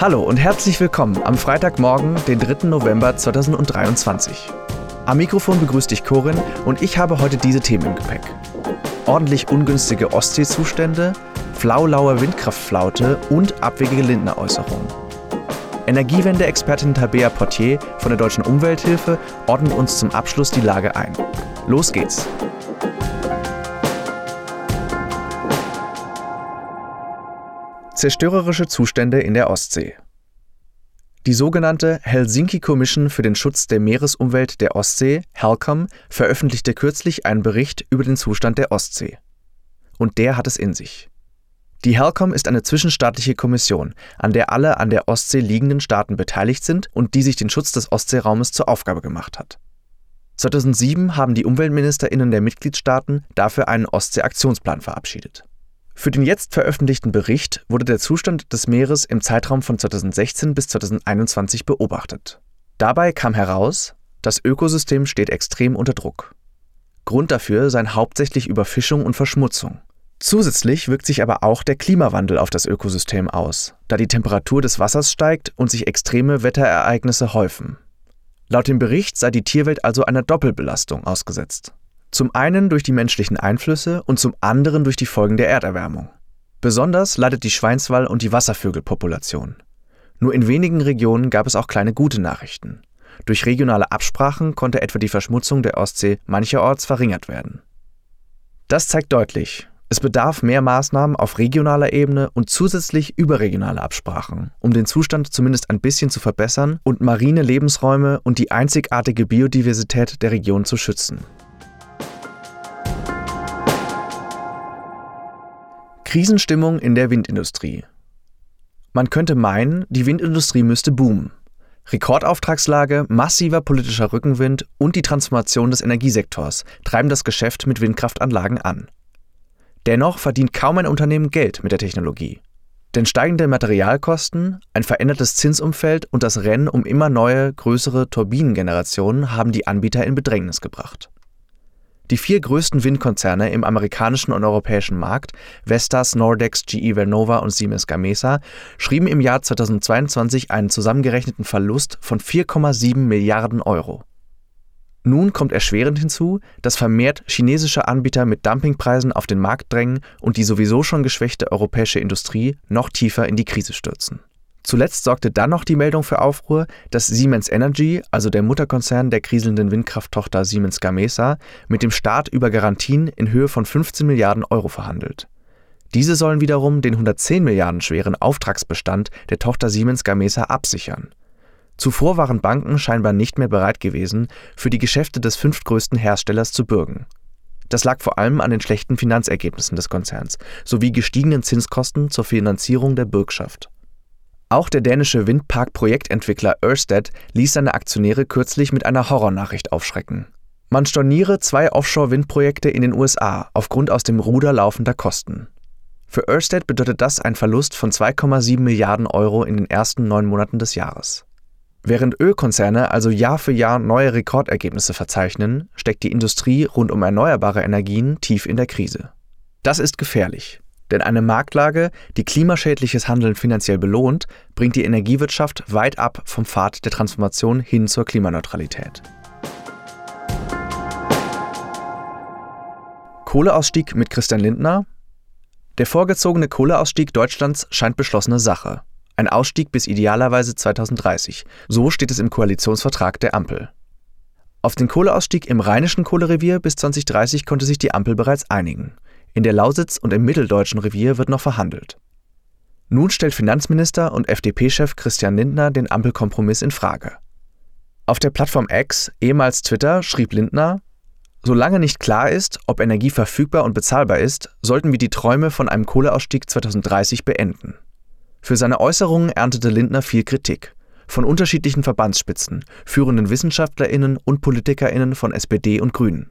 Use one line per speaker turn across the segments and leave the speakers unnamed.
Hallo und herzlich willkommen am Freitagmorgen, den 3. November 2023. Am Mikrofon begrüßt dich Corin und ich habe heute diese Themen im Gepäck. Ordentlich ungünstige Ostseezustände, flaulaue Windkraftflaute und abwegige Lindner-Äußerungen. Energiewende-Expertin Tabea Portier von der Deutschen Umwelthilfe ordnet uns zum Abschluss die Lage ein. Los geht's! Zerstörerische Zustände in der Ostsee. Die sogenannte Helsinki Commission für den Schutz der Meeresumwelt der Ostsee, HELCOM, veröffentlichte kürzlich einen Bericht über den Zustand der Ostsee. Und der hat es in sich. Die HELCOM ist eine zwischenstaatliche Kommission, an der alle an der Ostsee liegenden Staaten beteiligt sind und die sich den Schutz des Ostseeraumes zur Aufgabe gemacht hat. 2007 haben die Umweltministerinnen der Mitgliedstaaten dafür einen Ostsee-Aktionsplan verabschiedet. Für den jetzt veröffentlichten Bericht wurde der Zustand des Meeres im Zeitraum von 2016 bis 2021 beobachtet. Dabei kam heraus, das Ökosystem steht extrem unter Druck. Grund dafür seien hauptsächlich Überfischung und Verschmutzung. Zusätzlich wirkt sich aber auch der Klimawandel auf das Ökosystem aus, da die Temperatur des Wassers steigt und sich extreme Wetterereignisse häufen. Laut dem Bericht sei die Tierwelt also einer Doppelbelastung ausgesetzt. Zum einen durch die menschlichen Einflüsse und zum anderen durch die Folgen der Erderwärmung. Besonders leidet die Schweinswall- und die Wasservögelpopulation. Nur in wenigen Regionen gab es auch kleine gute Nachrichten. Durch regionale Absprachen konnte etwa die Verschmutzung der Ostsee mancherorts verringert werden. Das zeigt deutlich, es bedarf mehr Maßnahmen auf regionaler Ebene und zusätzlich überregionale Absprachen, um den Zustand zumindest ein bisschen zu verbessern und marine Lebensräume und die einzigartige Biodiversität der Region zu schützen. Krisenstimmung in der Windindustrie. Man könnte meinen, die Windindustrie müsste boomen. Rekordauftragslage, massiver politischer Rückenwind und die Transformation des Energiesektors treiben das Geschäft mit Windkraftanlagen an. Dennoch verdient kaum ein Unternehmen Geld mit der Technologie. Denn steigende Materialkosten, ein verändertes Zinsumfeld und das Rennen um immer neue, größere Turbinengenerationen haben die Anbieter in Bedrängnis gebracht. Die vier größten Windkonzerne im amerikanischen und europäischen Markt, Vestas, Nordex, GE Vernova und Siemens Gamesa, schrieben im Jahr 2022 einen zusammengerechneten Verlust von 4,7 Milliarden Euro. Nun kommt erschwerend hinzu, dass vermehrt chinesische Anbieter mit Dumpingpreisen auf den Markt drängen und die sowieso schon geschwächte europäische Industrie noch tiefer in die Krise stürzen. Zuletzt sorgte dann noch die Meldung für Aufruhr, dass Siemens Energy, also der Mutterkonzern der kriselnden Windkrafttochter Siemens Gamesa, mit dem Staat über Garantien in Höhe von 15 Milliarden Euro verhandelt. Diese sollen wiederum den 110 Milliarden schweren Auftragsbestand der Tochter Siemens Gamesa absichern. Zuvor waren Banken scheinbar nicht mehr bereit gewesen, für die Geschäfte des fünftgrößten Herstellers zu bürgen. Das lag vor allem an den schlechten Finanzergebnissen des Konzerns sowie gestiegenen Zinskosten zur Finanzierung der Bürgschaft. Auch der dänische Windpark-Projektentwickler Ørsted ließ seine Aktionäre kürzlich mit einer Horrornachricht aufschrecken. Man storniere zwei Offshore-Windprojekte in den USA aufgrund aus dem Ruder laufender Kosten. Für Ørsted bedeutet das einen Verlust von 2,7 Milliarden Euro in den ersten neun Monaten des Jahres. Während Ölkonzerne also Jahr für Jahr neue Rekordergebnisse verzeichnen, steckt die Industrie rund um erneuerbare Energien tief in der Krise. Das ist gefährlich. Denn eine Marktlage, die klimaschädliches Handeln finanziell belohnt, bringt die Energiewirtschaft weit ab vom Pfad der Transformation hin zur Klimaneutralität. Kohleausstieg mit Christian Lindner. Der vorgezogene Kohleausstieg Deutschlands scheint beschlossene Sache. Ein Ausstieg bis idealerweise 2030. So steht es im Koalitionsvertrag der Ampel. Auf den Kohleausstieg im rheinischen Kohlerevier bis 2030 konnte sich die Ampel bereits einigen. In der Lausitz und im mitteldeutschen Revier wird noch verhandelt. Nun stellt Finanzminister und FDP-Chef Christian Lindner den Ampelkompromiss in Frage. Auf der Plattform X, ehemals Twitter, schrieb Lindner, Solange nicht klar ist, ob Energie verfügbar und bezahlbar ist, sollten wir die Träume von einem Kohleausstieg 2030 beenden. Für seine Äußerungen erntete Lindner viel Kritik. Von unterschiedlichen Verbandsspitzen, führenden WissenschaftlerInnen und PolitikerInnen von SPD und Grünen.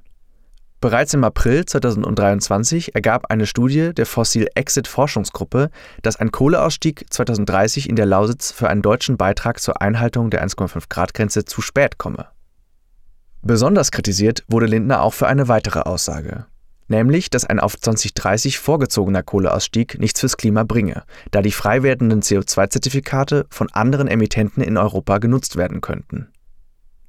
Bereits im April 2023 ergab eine Studie der Fossil Exit Forschungsgruppe, dass ein Kohleausstieg 2030 in der Lausitz für einen deutschen Beitrag zur Einhaltung der 1,5 Grad Grenze zu spät komme. Besonders kritisiert wurde Lindner auch für eine weitere Aussage. nämlich dass ein auf 2030 vorgezogener Kohleausstieg nichts fürs Klima bringe, da die frei werdenden CO2-Zertifikate von anderen Emittenten in Europa genutzt werden könnten.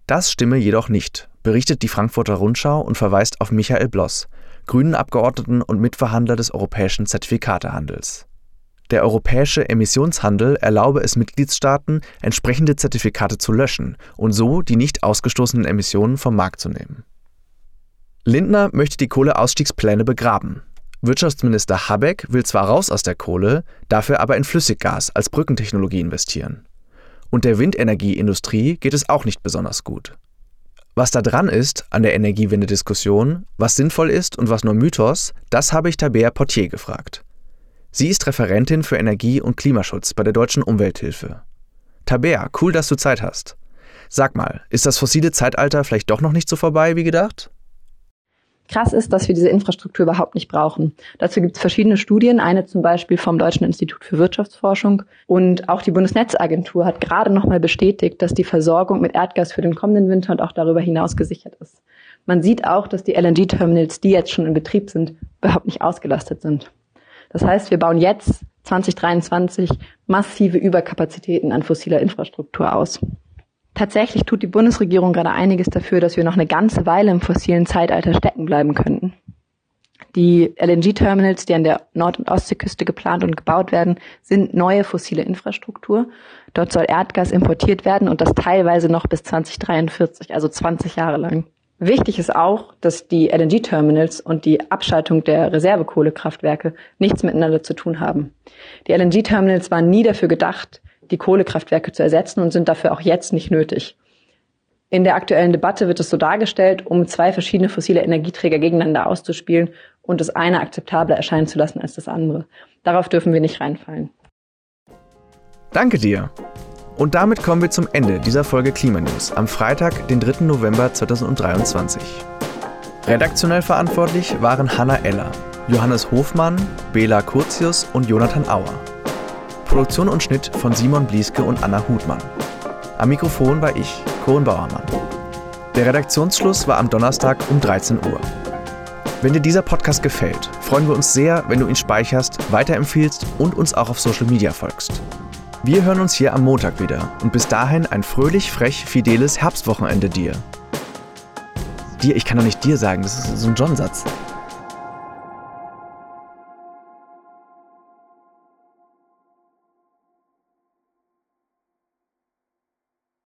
Das stimme jedoch nicht, berichtet die Frankfurter Rundschau und verweist auf Michael Bloss, Grünen-Abgeordneten und Mitverhandler des europäischen Zertifikatehandels. Der europäische Emissionshandel erlaube es Mitgliedstaaten, entsprechende Zertifikate zu löschen und so die nicht ausgestoßenen Emissionen vom Markt zu nehmen. Lindner möchte die Kohleausstiegspläne begraben. Wirtschaftsminister Habeck will zwar raus aus der Kohle, dafür aber in Flüssiggas als Brückentechnologie investieren. Und der Windenergieindustrie geht es auch nicht besonders gut. Was da dran ist an der Energiewende-Diskussion, was sinnvoll ist und was nur Mythos, das habe ich Tabea Portier gefragt. Sie ist Referentin für Energie- und Klimaschutz bei der Deutschen Umwelthilfe. Tabea, cool, dass du Zeit hast. Sag mal, ist das fossile Zeitalter vielleicht doch noch nicht so vorbei wie gedacht?
Krass ist, dass wir diese Infrastruktur überhaupt nicht brauchen. Dazu gibt es verschiedene Studien, eine zum Beispiel vom Deutschen Institut für Wirtschaftsforschung. Und auch die Bundesnetzagentur hat gerade nochmal bestätigt, dass die Versorgung mit Erdgas für den kommenden Winter und auch darüber hinaus gesichert ist. Man sieht auch, dass die LNG-Terminals, die jetzt schon in Betrieb sind, überhaupt nicht ausgelastet sind. Das heißt, wir bauen jetzt 2023 massive Überkapazitäten an fossiler Infrastruktur aus. Tatsächlich tut die Bundesregierung gerade einiges dafür, dass wir noch eine ganze Weile im fossilen Zeitalter stecken bleiben könnten. Die LNG-Terminals, die an der Nord- und Ostseeküste geplant und gebaut werden, sind neue fossile Infrastruktur. Dort soll Erdgas importiert werden und das teilweise noch bis 2043, also 20 Jahre lang. Wichtig ist auch, dass die LNG-Terminals und die Abschaltung der Reservekohlekraftwerke nichts miteinander zu tun haben. Die LNG-Terminals waren nie dafür gedacht, die Kohlekraftwerke zu ersetzen und sind dafür auch jetzt nicht nötig. In der aktuellen Debatte wird es so dargestellt, um zwei verschiedene fossile Energieträger gegeneinander auszuspielen und das eine akzeptabler erscheinen zu lassen als das andere. Darauf dürfen wir nicht reinfallen.
Danke dir. Und damit kommen wir zum Ende dieser Folge Klimanews am Freitag, den 3. November 2023. Redaktionell verantwortlich waren Hanna Eller, Johannes Hofmann, Bela Curtius und Jonathan Auer. Produktion und Schnitt von Simon Blieske und Anna Hutmann. Am Mikrofon war ich, Cohen Bauermann. Der Redaktionsschluss war am Donnerstag um 13 Uhr. Wenn dir dieser Podcast gefällt, freuen wir uns sehr, wenn du ihn speicherst, weiterempfiehlst und uns auch auf Social Media folgst. Wir hören uns hier am Montag wieder und bis dahin ein fröhlich, frech, fideles Herbstwochenende dir. Dir, ich kann doch nicht dir sagen, das ist so ein John-Satz.